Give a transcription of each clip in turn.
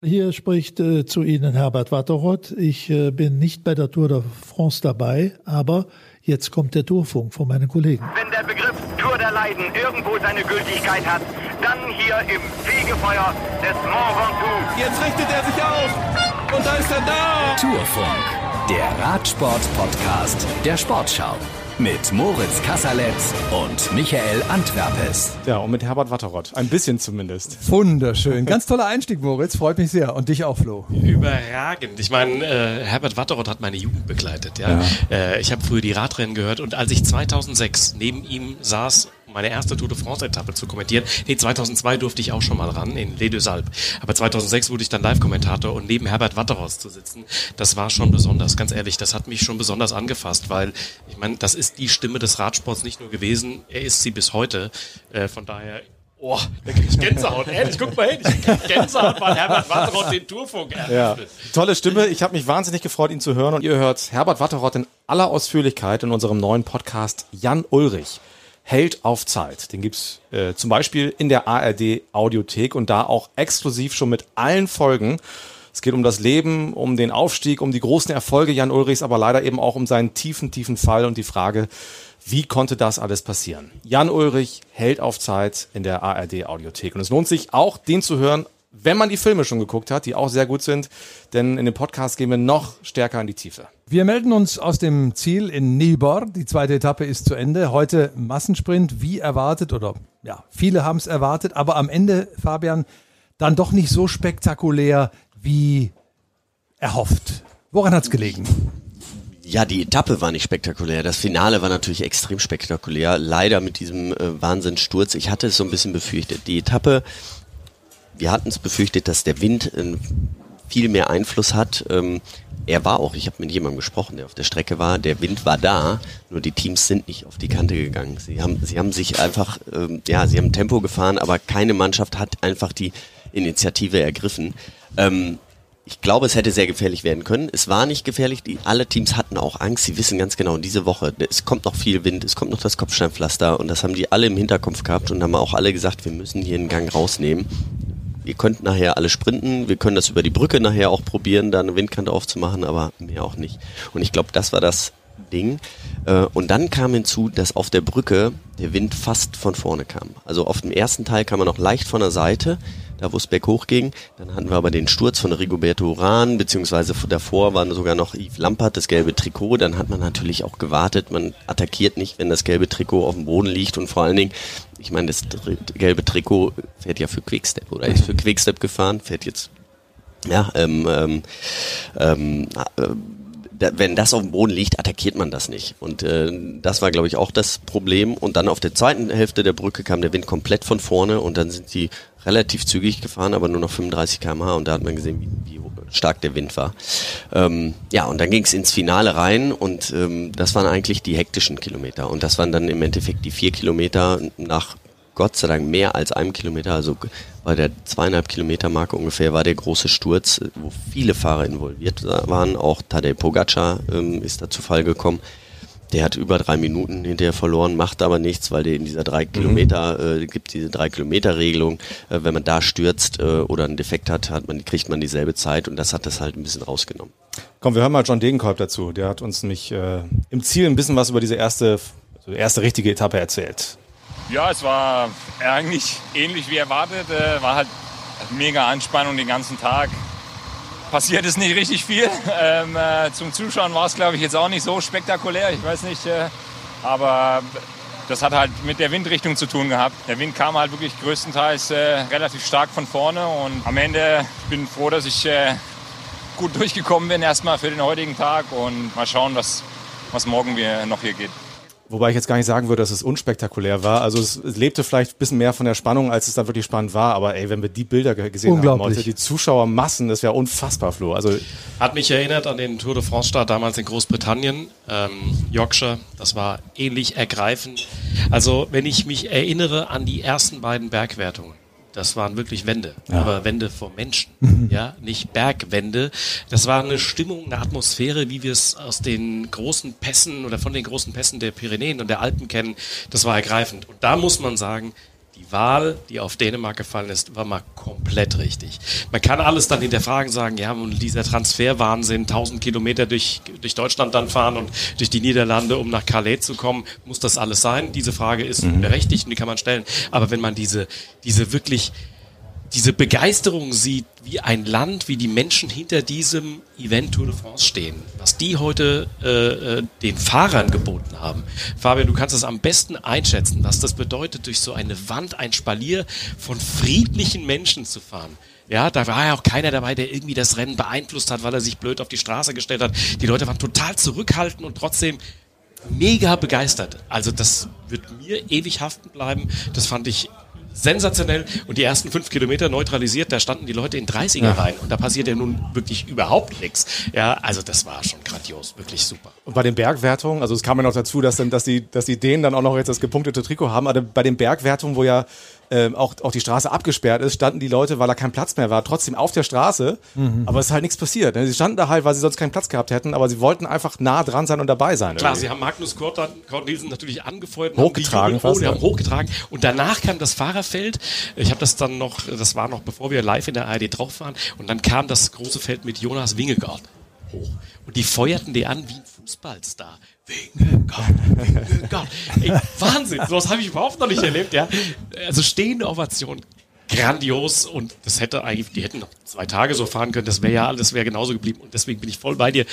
Hier spricht äh, zu Ihnen Herbert Watteroth. Ich äh, bin nicht bei der Tour de France dabei, aber jetzt kommt der Tourfunk von meinen Kollegen. Wenn der Begriff Tour der Leiden irgendwo seine Gültigkeit hat, dann hier im Fegefeuer des Mont Ventoux. Jetzt richtet er sich auf und da ist er da. Tourfunk, der Radsport-Podcast der Sportschau mit Moritz Kasserletz und Michael Antwerpes. Ja, und mit Herbert Watteroth. Ein bisschen zumindest. Wunderschön. Ganz toller Einstieg, Moritz. Freut mich sehr. Und dich auch, Flo. Überragend. Ich meine, äh, Herbert Watteroth hat meine Jugend begleitet. Ja? ja. Äh, ich habe früher die Radrennen gehört und als ich 2006 neben ihm saß meine erste Tour de France-Etappe zu kommentieren. Nee, 2002 durfte ich auch schon mal ran in Les Deux Alpes. Aber 2006 wurde ich dann Live-Kommentator und neben Herbert Watterhaus zu sitzen, das war schon besonders. Ganz ehrlich, das hat mich schon besonders angefasst, weil ich meine, das ist die Stimme des Radsports nicht nur gewesen, er ist sie bis heute. Äh, von daher Oh, da krieg ich Gänsehaut. Ehrlich, guck mal hin. Ich krieg Gänsehaut, weil Herbert Watteroth den Tourfunk eröffnet. Ja. Tolle Stimme. Ich habe mich wahnsinnig gefreut, ihn zu hören. Und ihr hört Herbert Watteroth in aller Ausführlichkeit in unserem neuen Podcast Jan Ulrich. Held auf Zeit. Den gibt's äh, zum Beispiel in der ARD Audiothek und da auch exklusiv schon mit allen Folgen. Es geht um das Leben, um den Aufstieg, um die großen Erfolge Jan Ulrichs, aber leider eben auch um seinen tiefen, tiefen Fall und die Frage, wie konnte das alles passieren? Jan Ulrich, Held auf Zeit in der ARD Audiothek. Und es lohnt sich auch, den zu hören, wenn man die Filme schon geguckt hat, die auch sehr gut sind, denn in dem Podcast gehen wir noch stärker in die Tiefe. Wir melden uns aus dem Ziel in Nibor. Die zweite Etappe ist zu Ende. Heute Massensprint, wie erwartet, oder ja, viele haben es erwartet, aber am Ende, Fabian, dann doch nicht so spektakulär wie erhofft. Woran hat es gelegen? Ja, die Etappe war nicht spektakulär. Das Finale war natürlich extrem spektakulär. Leider mit diesem äh, Wahnsinnssturz. Ich hatte es so ein bisschen befürchtet. Die Etappe wir hatten es befürchtet, dass der Wind äh, viel mehr Einfluss hat. Ähm, er war auch, ich habe mit jemandem gesprochen, der auf der Strecke war, der Wind war da, nur die Teams sind nicht auf die Kante gegangen. Sie haben, sie haben sich einfach, ähm, ja, sie haben Tempo gefahren, aber keine Mannschaft hat einfach die Initiative ergriffen. Ähm, ich glaube, es hätte sehr gefährlich werden können. Es war nicht gefährlich. Die, alle Teams hatten auch Angst. Sie wissen ganz genau, diese Woche, es kommt noch viel Wind, es kommt noch das Kopfsteinpflaster und das haben die alle im Hinterkopf gehabt und haben auch alle gesagt, wir müssen hier einen Gang rausnehmen ihr könnt nachher alle sprinten, wir können das über die Brücke nachher auch probieren, da eine Windkante aufzumachen, aber mehr auch nicht. Und ich glaube, das war das Ding. Äh, und dann kam hinzu, dass auf der Brücke der Wind fast von vorne kam. Also auf dem ersten Teil kam er noch leicht von der Seite, da wo es berghoch ging. Dann hatten wir aber den Sturz von Rigoberto Uran, beziehungsweise davor war sogar noch Yves Lampert, das gelbe Trikot. Dann hat man natürlich auch gewartet. Man attackiert nicht, wenn das gelbe Trikot auf dem Boden liegt. Und vor allen Dingen, ich meine, das gelbe Trikot fährt ja für Quickstep oder ist für Quickstep gefahren, fährt jetzt ja, ähm, ähm, ähm, äh, wenn das auf dem Boden liegt, attackiert man das nicht. Und äh, das war, glaube ich, auch das Problem. Und dann auf der zweiten Hälfte der Brücke kam der Wind komplett von vorne und dann sind sie relativ zügig gefahren, aber nur noch 35 km/h und da hat man gesehen, wie, wie stark der Wind war. Ähm, ja, und dann ging es ins Finale rein und ähm, das waren eigentlich die hektischen Kilometer. Und das waren dann im Endeffekt die vier Kilometer nach Gott sei Dank mehr als einem Kilometer, also bei der zweieinhalb Kilometer Marke ungefähr war der große Sturz, wo viele Fahrer involviert waren. Auch Tadej Pogacar ähm, ist da zu Fall gekommen. Der hat über drei Minuten hinterher verloren, macht aber nichts, weil der in dieser drei mhm. Kilometer, äh, gibt diese drei Kilometer Regelung. Äh, wenn man da stürzt äh, oder einen Defekt hat, hat man, kriegt man dieselbe Zeit und das hat das halt ein bisschen rausgenommen. Komm, wir hören mal John Degenkolb dazu. Der hat uns nämlich äh, im Ziel ein bisschen was über diese erste, also erste richtige Etappe erzählt. Ja, es war eigentlich ähnlich wie erwartet. Äh, war halt mega Anspannung den ganzen Tag. Passiert ist nicht richtig viel. Ähm, äh, zum Zuschauen war es, glaube ich, jetzt auch nicht so spektakulär. Ich weiß nicht. Äh, aber das hat halt mit der Windrichtung zu tun gehabt. Der Wind kam halt wirklich größtenteils äh, relativ stark von vorne. Und am Ende bin ich froh, dass ich äh, gut durchgekommen bin erstmal für den heutigen Tag. Und mal schauen, was, was morgen noch hier geht. Wobei ich jetzt gar nicht sagen würde, dass es unspektakulär war. Also es, es, lebte vielleicht ein bisschen mehr von der Spannung, als es dann wirklich spannend war. Aber ey, wenn wir die Bilder gesehen haben heute, die Zuschauermassen, das wäre unfassbar, Flo. Also Hat mich erinnert an den Tour de France-Start damals in Großbritannien. Ähm, Yorkshire, das war ähnlich ergreifend. Also wenn ich mich erinnere an die ersten beiden Bergwertungen, das waren wirklich Wände, ja. aber Wände vor Menschen, mhm. ja, nicht Bergwände. Das war eine Stimmung, eine Atmosphäre, wie wir es aus den großen Pässen oder von den großen Pässen der Pyrenäen und der Alpen kennen. Das war ergreifend. Und da muss man sagen, die Wahl, die auf Dänemark gefallen ist, war mal komplett richtig. Man kann alles dann hinterfragen, sagen, ja, und dieser Transferwahnsinn, 1000 Kilometer durch, durch Deutschland dann fahren und durch die Niederlande, um nach Calais zu kommen, muss das alles sein? Diese Frage ist mhm. berechtigt und die kann man stellen. Aber wenn man diese, diese wirklich diese Begeisterung sieht, wie ein Land, wie die Menschen hinter diesem Event Tour de France stehen, was die heute äh, äh, den Fahrern geboten haben. Fabian, du kannst es am besten einschätzen, was das bedeutet, durch so eine Wand, ein Spalier von friedlichen Menschen zu fahren. Ja, da war ja auch keiner dabei, der irgendwie das Rennen beeinflusst hat, weil er sich blöd auf die Straße gestellt hat. Die Leute waren total zurückhaltend und trotzdem mega begeistert. Also das wird mir ewig haften bleiben. Das fand ich sensationell und die ersten fünf Kilometer neutralisiert, da standen die Leute in 30er ja. rein und da passiert ja nun wirklich überhaupt nichts. Ja, also das war schon grandios, wirklich super. Und bei den Bergwertungen, also es kam ja noch dazu, dass, dann, dass, die, dass die Dänen dann auch noch jetzt das gepunktete Trikot haben, aber bei den Bergwertungen, wo ja ähm, auch, auch die Straße abgesperrt ist, standen die Leute, weil da kein Platz mehr war, trotzdem auf der Straße. Mhm. Aber es ist halt nichts passiert. Ne? Sie standen da halt, weil sie sonst keinen Platz gehabt hätten, aber sie wollten einfach nah dran sein und dabei sein. Klar, irgendwie. sie haben Magnus Nielsen natürlich angefeuert. Hochgetragen. Haben fast, oh, die haben hochgetragen. Und danach kam das Fahrerfeld. Ich habe das dann noch, das war noch bevor wir live in der ARD drauf waren. Und dann kam das große Feld mit Jonas Wingegaard hoch. Und die feuerten die an wie ein Fußballstar. Wingegaard, Wingegaard. Ey, Wahnsinn, sowas habe ich überhaupt noch nicht erlebt, ja. Also stehende Ovation, grandios und das hätte eigentlich, die hätten noch zwei Tage so fahren können, das wäre ja alles, wäre genauso geblieben und deswegen bin ich voll bei dir.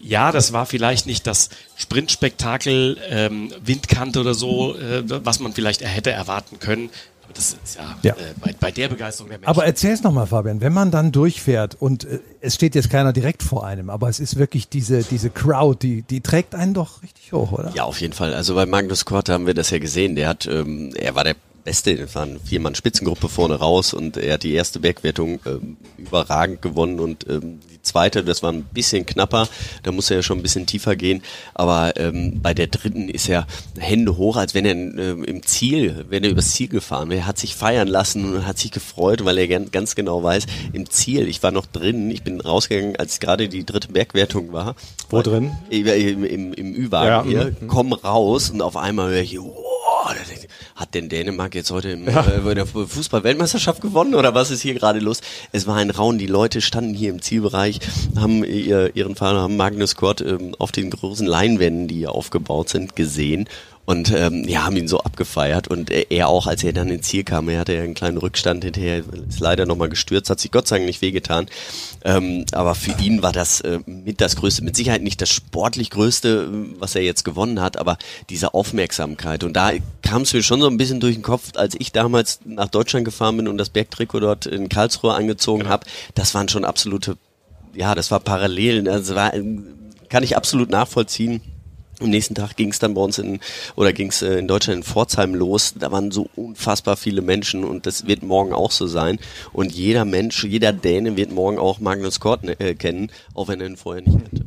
Ja, das war vielleicht nicht das Sprintspektakel, ähm, Windkante oder so, äh, was man vielleicht hätte erwarten können, das ist ja, ja. Äh, bei, bei, der Begeisterung der Menschen. Aber erzähl es nochmal, Fabian, wenn man dann durchfährt und äh, es steht jetzt keiner direkt vor einem, aber es ist wirklich diese, diese Crowd, die, die trägt einen doch richtig hoch, oder? Ja, auf jeden Fall. Also bei Magnus Kort haben wir das ja gesehen. Der hat, ähm, er war der Beste, es waren viermann Spitzengruppe vorne raus und er hat die erste Bergwertung ähm, überragend gewonnen und ähm, die zweite, das war ein bisschen knapper, da muss er ja schon ein bisschen tiefer gehen, aber ähm, bei der dritten ist er Hände hoch, als wenn er äh, im Ziel, wenn er übers Ziel gefahren wäre, hat sich feiern lassen und hat sich gefreut, weil er ganz genau weiß, im Ziel, ich war noch drin, ich bin rausgegangen, als gerade die dritte Bergwertung war. Wo drin? Im, im, im Ü-Wagen ja, hier, komm raus und auf einmal höre ich, oh, hat denn Dänemark jetzt heute im, ja. äh, der Fußball-Weltmeisterschaft gewonnen oder was ist hier gerade los? Es war ein Raun, die Leute standen hier im Zielbereich, haben ihr, ihren Fahrer, haben Magnus Kort ähm, auf den großen Leinwänden, die hier aufgebaut sind, gesehen und ähm, ja, haben ihn so abgefeiert. Und er auch, als er dann ins Ziel kam, er hatte ja einen kleinen Rückstand hinterher, ist leider nochmal gestürzt, hat sich Gott sei Dank nicht wehgetan. Ähm, aber für ihn war das äh, mit das Größte, mit Sicherheit nicht das sportlich Größte, was er jetzt gewonnen hat, aber diese Aufmerksamkeit. Und da kam es mir schon so ein bisschen durch den Kopf, als ich damals nach Deutschland gefahren bin und das Bergtrikot dort in Karlsruhe angezogen genau. habe. Das waren schon absolute, ja, das war Parallelen. Das war, kann ich absolut nachvollziehen am nächsten Tag ging es dann bei uns in, oder ging es äh, in Deutschland in Pforzheim los. Da waren so unfassbar viele Menschen und das wird morgen auch so sein. Und jeder Mensch, jeder Däne wird morgen auch Magnus Kort äh, kennen, auch wenn er ihn vorher nicht kannte.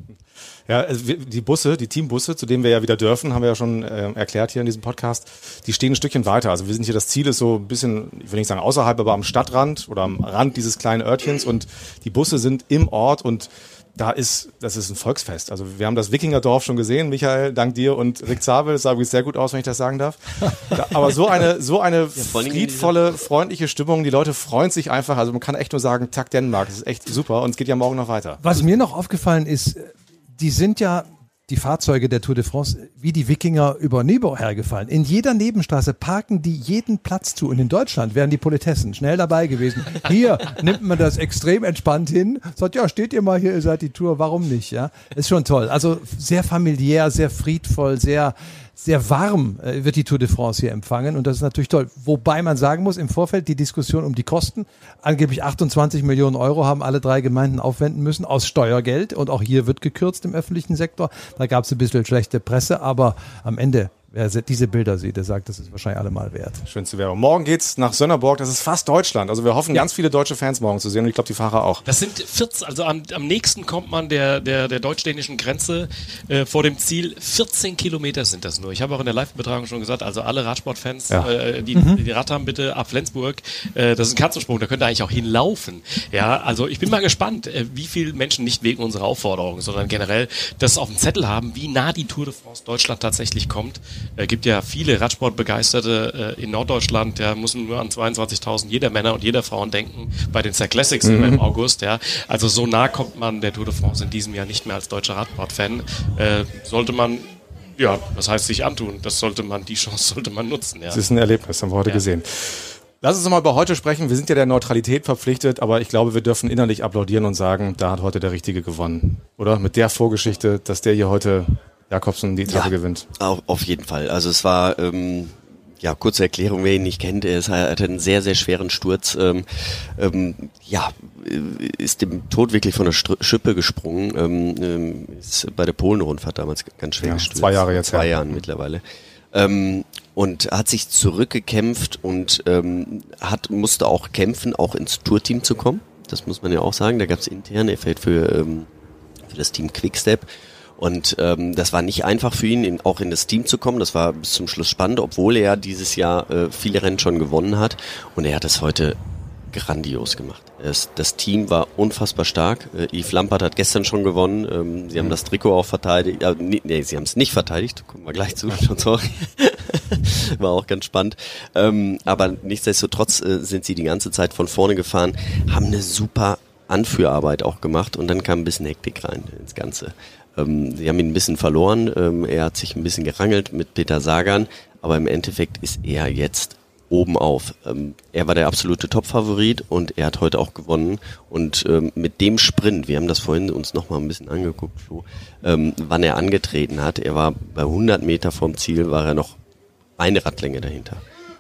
Ja, also die Busse, die Teambusse, zu denen wir ja wieder dürfen, haben wir ja schon äh, erklärt hier in diesem Podcast, die stehen ein Stückchen weiter. Also wir sind hier, das Ziel ist so ein bisschen, ich will nicht sagen außerhalb, aber am Stadtrand oder am Rand dieses kleinen Örtchens und die Busse sind im Ort und da ist, das ist ein Volksfest. Also wir haben das Wikingerdorf schon gesehen, Michael, dank dir und Rick Zabel. Das sah übrigens sehr gut aus, wenn ich das sagen darf. Da, aber so eine, so eine ja, friedvolle, freundliche Stimmung. Die Leute freuen sich einfach. Also man kann echt nur sagen, Tag Dänemark. Das ist echt super und es geht ja morgen noch weiter. Was mir noch aufgefallen ist, die sind ja die Fahrzeuge der Tour de France wie die Wikinger über Nibau hergefallen. In jeder Nebenstraße parken die jeden Platz zu. Und in Deutschland wären die Politessen schnell dabei gewesen. Hier nimmt man das extrem entspannt hin, sagt, ja, steht ihr mal hier, ihr seid die Tour, warum nicht? Ja, ist schon toll. Also sehr familiär, sehr friedvoll, sehr, sehr warm äh, wird die Tour de France hier empfangen und das ist natürlich toll. Wobei man sagen muss, im Vorfeld die Diskussion um die Kosten, angeblich 28 Millionen Euro haben alle drei Gemeinden aufwenden müssen aus Steuergeld und auch hier wird gekürzt im öffentlichen Sektor. Da gab es ein bisschen schlechte Presse, aber am Ende wer diese Bilder sieht, der sagt, das ist wahrscheinlich allemal wert. Schönste Werbung. Morgen geht's nach Sönnerborg, das ist fast Deutschland. Also wir hoffen, ja. ganz viele deutsche Fans morgen zu sehen und ich glaube, die Fahrer auch. Das sind 14, also am, am nächsten kommt man der, der, der deutsch-dänischen Grenze äh, vor dem Ziel. 14 Kilometer sind das nur. Ich habe auch in der Live-Betragung schon gesagt, also alle Radsportfans, ja. äh, die, mhm. die Rad haben, bitte ab Flensburg. Äh, das ist ein Katzensprung, da könnt ihr eigentlich auch hinlaufen. Ja, also ich bin mal gespannt, äh, wie viele Menschen nicht wegen unserer Aufforderung, sondern generell das auf dem Zettel haben, wie nah die Tour de France Deutschland tatsächlich kommt. Es gibt ja viele Radsportbegeisterte äh, in Norddeutschland, ja, müssen nur an 22.000 jeder Männer und jeder Frauen denken bei den Star Classics Mhm. im August, ja. Also so nah kommt man der Tour de France in diesem Jahr nicht mehr als deutscher Radsportfan. Äh, sollte man, ja, das heißt sich antun, das sollte man, die Chance sollte man nutzen, ja. Das ist ein Erlebnis, haben wir heute Ja. gesehen. Lass uns noch mal über heute sprechen. Wir sind ja der Neutralität verpflichtet, aber ich glaube, wir dürfen innerlich applaudieren und sagen, da hat heute der Richtige gewonnen. Oder? Mit der Vorgeschichte, dass der hier heute Jakobsen die Etappe gewinnt. Auf, auf jeden Fall. Also es war, ähm, ja, kurze Erklärung, wer ihn nicht kennt, er hatte einen sehr, sehr schweren Sturz. Ähm, ähm, ja, äh, ist dem Tod wirklich von der Str Schippe gesprungen. Ähm, ähm, ist bei der Polenrundfahrt damals ganz schwer Ja, gestürzt. zwei Jahre jetzt Zwei her. Jahren mittlerweile. Ähm, und hat sich zurückgekämpft und ähm, hat musste auch kämpfen, auch ins Tourteam zu kommen. Das muss man ja auch sagen. Da gab es intern, er fällt für, ähm, für das Team Quickstep. Und ähm, das war nicht einfach für ihn, auch in das Team zu kommen. Das war bis zum Schluss spannend, obwohl er dieses Jahr äh, viele Rennen schon gewonnen hat. Und er hat es heute grandios gemacht. Es, das Team war unfassbar stark. Äh, Yves Lampert hat gestern schon gewonnen. Ähm, sie haben das Trikot auch verteidigt. Äh, nee, nee, sie haben es nicht verteidigt. Kommen wir gleich zu. Sorry. war auch ganz spannend. Ähm, aber nichtsdestotrotz äh, sind sie die ganze Zeit von vorne gefahren, haben eine super Anführarbeit auch gemacht und dann kam ein bisschen Hektik rein ins Ganze. Ähm, sie haben ihn ein bisschen verloren. Ähm, er hat sich ein bisschen gerangelt mit Peter Sagan, aber im Endeffekt ist er jetzt oben auf. Ähm, er war der absolute Top-Favorit und er hat heute auch gewonnen. Und ähm, mit dem Sprint, wir haben das vorhin uns noch mal ein bisschen angeguckt, Flo, ähm, wann er angetreten hat. Er war bei 100 Meter vom Ziel, war er noch eine Radlänge dahinter.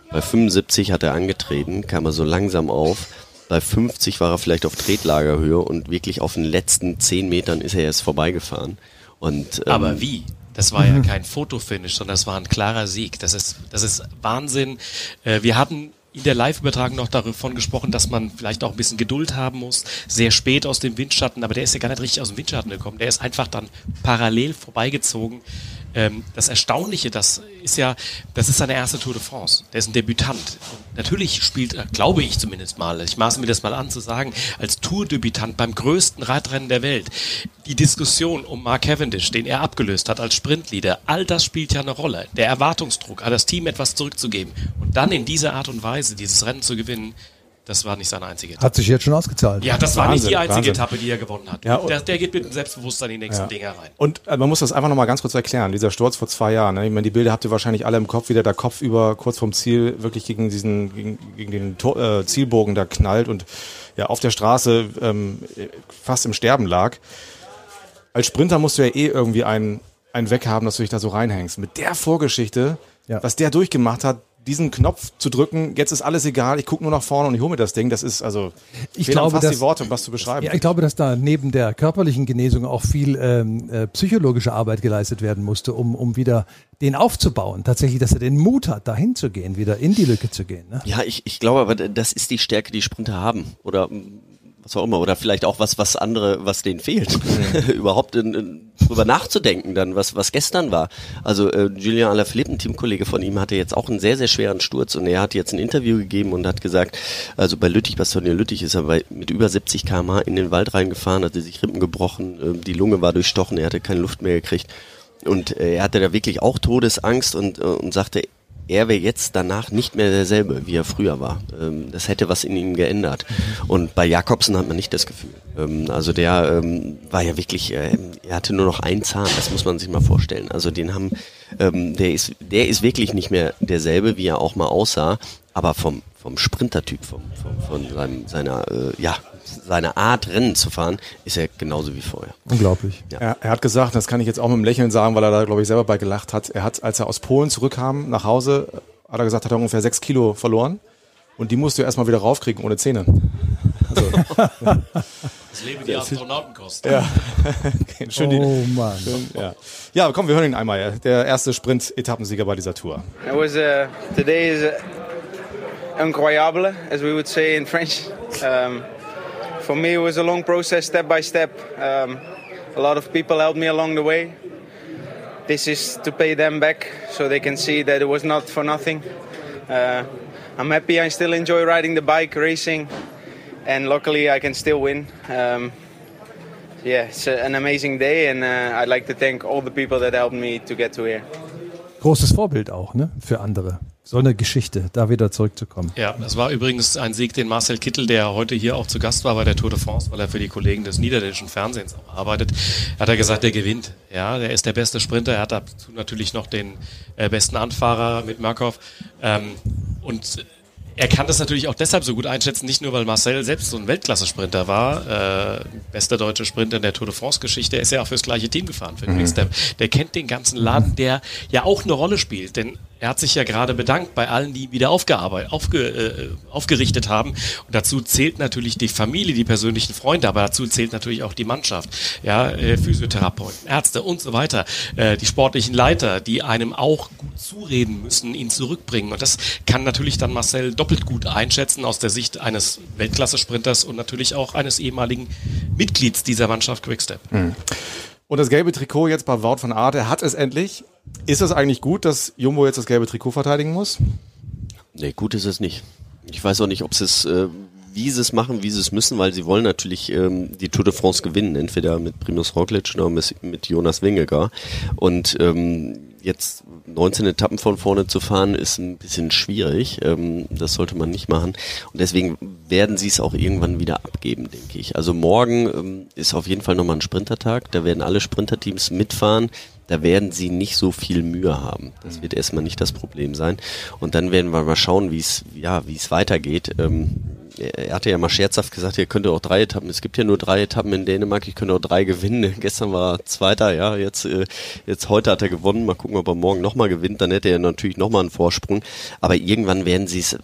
Bei 75 hat er angetreten, kam er so langsam auf. Bei 50 war er vielleicht auf Tretlagerhöhe und wirklich auf den letzten 10 Metern ist er erst vorbeigefahren. Und, ähm, Aber wie? Das war ja kein Fotofinish, sondern das war ein klarer Sieg. Das ist, das ist Wahnsinn. Äh, Wir hatten in der Live-Übertragung noch davon gesprochen, dass man vielleicht auch ein bisschen Geduld haben muss. Sehr spät aus dem Windschatten, aber der ist ja gar nicht richtig aus dem Windschatten gekommen. Der ist einfach dann parallel vorbeigezogen. Ähm, Das Erstaunliche, das ist ja, das ist seine erste Tour de France. Der ist ein Debütant. Und natürlich spielt er, glaube ich zumindest mal, ich maße mir das mal an zu sagen, als Tourdebütant beim größten Radrennen der Welt. Die Diskussion um Mark Cavendish, den er abgelöst hat als Sprintleader, all das spielt ja eine Rolle. Der Erwartungsdruck, an das Team etwas zurückzugeben und dann in dieser Art und Weise dieses Rennen zu gewinnen, das war nicht seine einzige Etappe. Hat sich jetzt schon ausgezahlt. Ja, das war nicht die Wahnsinn, einzige Wahnsinn. Etappe, die er gewonnen hat. Ja, der, der geht mit dem Selbstbewusstsein in die nächsten Ja. Dinger rein. Und äh, man muss das einfach nochmal ganz kurz erklären. Dieser Sturz vor zwei Jahren. Ne? Ich meine, die Bilder habt ihr wahrscheinlich alle im Kopf, wie der da Kopf über kurz vorm Ziel wirklich gegen diesen, gegen, gegen den Tor, äh, Zielbogen da knallt und ja auf der Straße ähm, fast im Sterben lag. Als Sprinter musst du ja eh irgendwie einen, einen Weg haben, dass du dich da so reinhängst. Mit der Vorgeschichte, Ja. was der durchgemacht hat, diesen Knopf zu drücken, jetzt ist alles egal, ich gucke nur nach vorne und ich hole mir das Ding, das ist also, Ich glaube, fast dass- die Worte, um was zu beschreiben. Ja, ich glaube, dass da neben der körperlichen Genesung auch viel ähm, äh, psychologische Arbeit geleistet werden musste, um, um wieder den aufzubauen. Tatsächlich, dass er den Mut hat, dahin zu gehen, wieder in die Lücke zu gehen. Ne? Ja, ich, ich glaube aber, das ist die Stärke, die Sprinter haben. Oder was auch immer. Oder vielleicht auch was, was andere, was denen fehlt. Überhaupt in, in, drüber nachzudenken dann, was, was gestern war. Also äh, Julian Alaphilippe, ein Teamkollege von ihm, hatte jetzt auch einen sehr, sehr schweren Sturz und er hat jetzt ein Interview gegeben und hat gesagt, also bei Lüttich, Bastogne Lüttich ist er bei, mit über 70 km/h in den Wald reingefahren, hatte sich Rippen gebrochen, äh, die Lunge war durchstochen, er hatte keine Luft mehr gekriegt. Und äh, er hatte da wirklich auch Todesangst und, äh, und sagte, er wäre jetzt danach nicht mehr derselbe, wie er früher war. Ähm, das hätte was in ihm geändert. Und bei Jakobsen hat man nicht das Gefühl. Ähm, also der ähm, war ja wirklich, äh, er hatte nur noch einen Zahn, das muss man sich mal vorstellen. Also den haben, ähm, der ist, der ist wirklich nicht mehr derselbe, wie er auch mal aussah, aber vom vom Sprintertyp, vom, vom, von seinem, seiner, äh, ja, seiner Art Rennen zu fahren, ist er genauso wie vorher. Unglaublich. Ja. Er, er hat gesagt, das kann ich jetzt auch mit einem Lächeln sagen, weil er da, glaube ich, selber bei gelacht hat. Er hat, als er aus Polen zurückkam, nach Hause, hat er gesagt, hat er ungefähr sechs Kilo verloren. Und die musst du erstmal wieder raufkriegen ohne Zähne. Also, Das Leben die Astronautenkosten. ja. Schön die, Oh Mann. ja. ja, komm, wir hören ihn einmal. Der erste Sprint-Etappensieger bei dieser Tour. It was uh, today is uh, incroyable, as we would say in French. Um, for me, it was a long process, step by step. Um, a lot of people helped me along the way. This is to pay them back, so they can see that it was not for nothing. Uh, I'm happy. I still enjoy riding the bike, racing, and luckily I can still win. Um, yeah, it's an amazing day, and uh, I'd like to thank all the people that helped me to get to here. Großes Vorbild auch, ne? Für andere. So eine Geschichte, da wieder zurückzukommen. Ja, das war übrigens ein Sieg, den Marcel Kittel, der heute hier auch zu Gast war bei der Tour de France, weil er für die Kollegen des niederländischen Fernsehens auch arbeitet, hat er gesagt, der gewinnt. Ja, der ist der beste Sprinter. Er hat dazu natürlich noch den äh, besten Anfahrer mit Markov. Ähm, und er kann das natürlich auch deshalb so gut einschätzen, nicht nur weil Marcel selbst so ein Weltklasse-Sprinter war, äh, bester deutsche Sprinter in der Tour de France-Geschichte, er ist ja auch fürs gleiche Team gefahren, für den Mhm. Quickstep. Der kennt den ganzen Laden, der ja auch eine Rolle spielt, denn er hat sich ja gerade bedankt bei allen, die wieder aufgearbeitet, aufge, äh, aufgerichtet haben. Und dazu zählt natürlich die Familie, die persönlichen Freunde, aber dazu zählt natürlich auch die Mannschaft, ja, äh, Physiotherapeuten, Ärzte und so weiter, äh, die sportlichen Leiter, die einem auch gut zureden müssen, ihn zurückbringen. Und das kann natürlich dann Marcel doppelt gut einschätzen aus der Sicht eines Weltklasse-Sprinters und natürlich auch eines ehemaligen Mitglieds dieser Mannschaft Quickstep. Und das gelbe Trikot jetzt bei Wout van Aert, er hat es endlich. Ist es eigentlich gut, dass Jumbo jetzt das gelbe Trikot verteidigen muss? Nee, gut ist es nicht. Ich weiß auch nicht, ob es, äh, wie sie es machen, wie sie es müssen, weil sie wollen natürlich ähm, die Tour de France gewinnen, entweder mit Primus Roglic oder mit, Jonas Wingegar. Und ähm, jetzt 19 Etappen von vorne zu fahren, ist ein bisschen schwierig. Ähm, das sollte man nicht machen. Und deswegen werden sie es auch irgendwann wieder abgeben, denke ich. Also morgen ähm, ist auf jeden Fall nochmal ein Sprintertag. Da werden alle Sprinterteams mitfahren. Da werden sie nicht so viel Mühe haben. Das wird erstmal nicht das Problem sein. Und dann werden wir mal schauen, wie es, ja, wie es weitergeht. Ähm, er er hatte ja mal scherzhaft gesagt, ihr könnt auch drei Etappen, es gibt ja nur drei Etappen in Dänemark, ich könnte auch drei gewinnen. Gestern war er Zweiter, ja, jetzt, äh, jetzt heute hat er gewonnen. Mal gucken, ob er morgen nochmal gewinnt, dann hätte er natürlich nochmal einen Vorsprung. Aber irgendwann werden sie es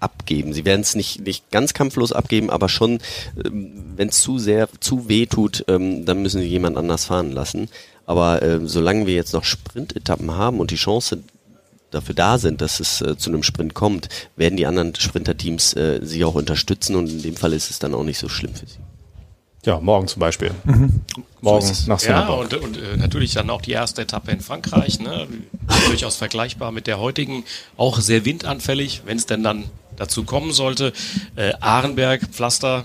abgeben. Sie werden es nicht, nicht ganz kampflos abgeben, aber schon, ähm, wenn es zu sehr, zu weh tut, ähm, dann müssen sie jemand anders fahren lassen. Aber ähm, solange wir jetzt noch Sprintetappen haben und die Chance dafür da sind, dass es äh, zu einem Sprint kommt, werden die anderen Sprinterteams äh, sie auch unterstützen und in dem Fall ist es dann auch nicht so schlimm für sie. Ja, morgen zum Beispiel. Morgen So nach Ja, und, und äh, natürlich dann auch die erste Etappe in Frankreich, ne? durchaus vergleichbar mit der heutigen, auch sehr windanfällig, wenn es denn dann dazu kommen sollte. Äh, Ahrenberg, Pflaster,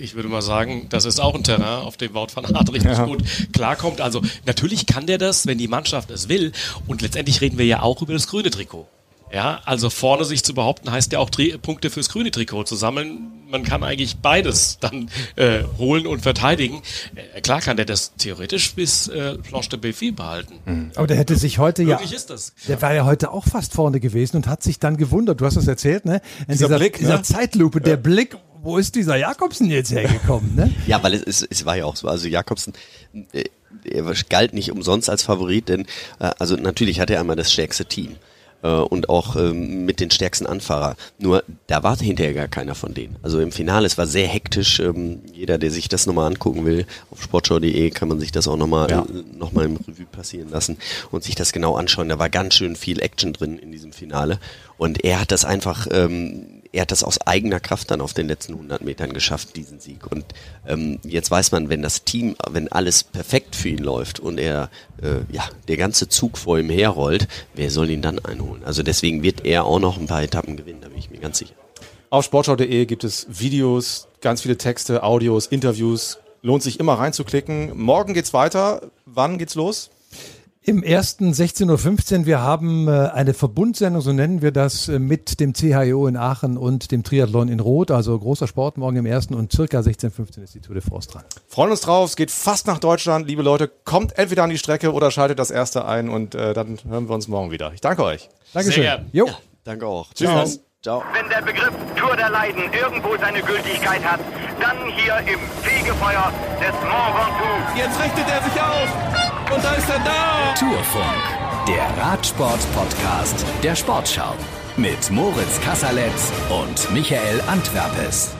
ich würde mal sagen, das ist auch ein Terrain, auf dem Wout van Aert richtig Ja. gut klarkommt. Also natürlich kann der das, wenn die Mannschaft es will. Und letztendlich reden wir ja auch über das grüne Trikot. Ja, also vorne sich zu behaupten, heißt ja auch Tri Punkte fürs grüne Trikot zu sammeln. Man kann eigentlich beides dann äh, holen und verteidigen. Äh, klar kann der das theoretisch bis äh, Planche de Belfi behalten. Aber der hätte sich heute ja. Möglich ist das. Der war ja heute auch fast vorne gewesen und hat sich dann gewundert. Du hast es erzählt, ne? In Dieser Blick, ne? dieser Zeitlupe, der Blick, wo ist dieser Jakobsen jetzt hergekommen, ne? Ja, weil es, es, es war ja auch so. Also Jakobsen, äh, er galt nicht umsonst als Favorit, denn äh, also natürlich hat er einmal das stärkste Team äh, und auch ähm, mit den stärksten Anfahrer. Nur da war hinterher gar keiner von denen. Also im Finale, es war sehr hektisch. Ähm, jeder, der sich das nochmal angucken will, auf sportschau.de kann man sich das auch nochmal Ja. äh, noch mal im Revue passieren lassen und sich das genau anschauen. Da war ganz schön viel Action drin in diesem Finale. Und er hat das einfach, ähm, er hat das aus eigener Kraft dann auf den letzten 100 Metern geschafft, diesen Sieg. Und ähm, jetzt weiß man, wenn das Team, wenn alles perfekt für ihn läuft und er, äh, ja, der ganze Zug vor ihm herrollt, wer soll ihn dann einholen? Also deswegen wird er auch noch ein paar Etappen gewinnen, da bin ich mir ganz sicher. Auf sportschau.de gibt es Videos, ganz viele Texte, Audios, Interviews. Lohnt sich immer reinzuklicken. Morgen geht's weiter. Wann geht's los? Im ersten 16.15 Uhr, wir haben äh, eine Verbundsendung, so nennen wir das, äh, mit dem CHIO in Aachen und dem Triathlon in Rot, also großer Sport morgen im ersten und circa 16.15 Uhr ist die Tour de France dran. Freuen uns drauf. Es geht fast nach Deutschland. Liebe Leute, kommt entweder an die Strecke oder schaltet das erste ein und äh, dann hören wir uns morgen wieder. Ich danke euch. Dankeschön. gern. Jo. Danke auch. Tschüss. Ciao. Wenn der Begriff Tour der Leiden irgendwo seine Gültigkeit hat, dann hier im Fegefeuer des Mont Ventoux. Jetzt richtet er sich auf. Und da ist er da. Tourfunk, der Radsport-Podcast der Sportschau. Mit Moritz Kasserletz und Michael Antwerpes.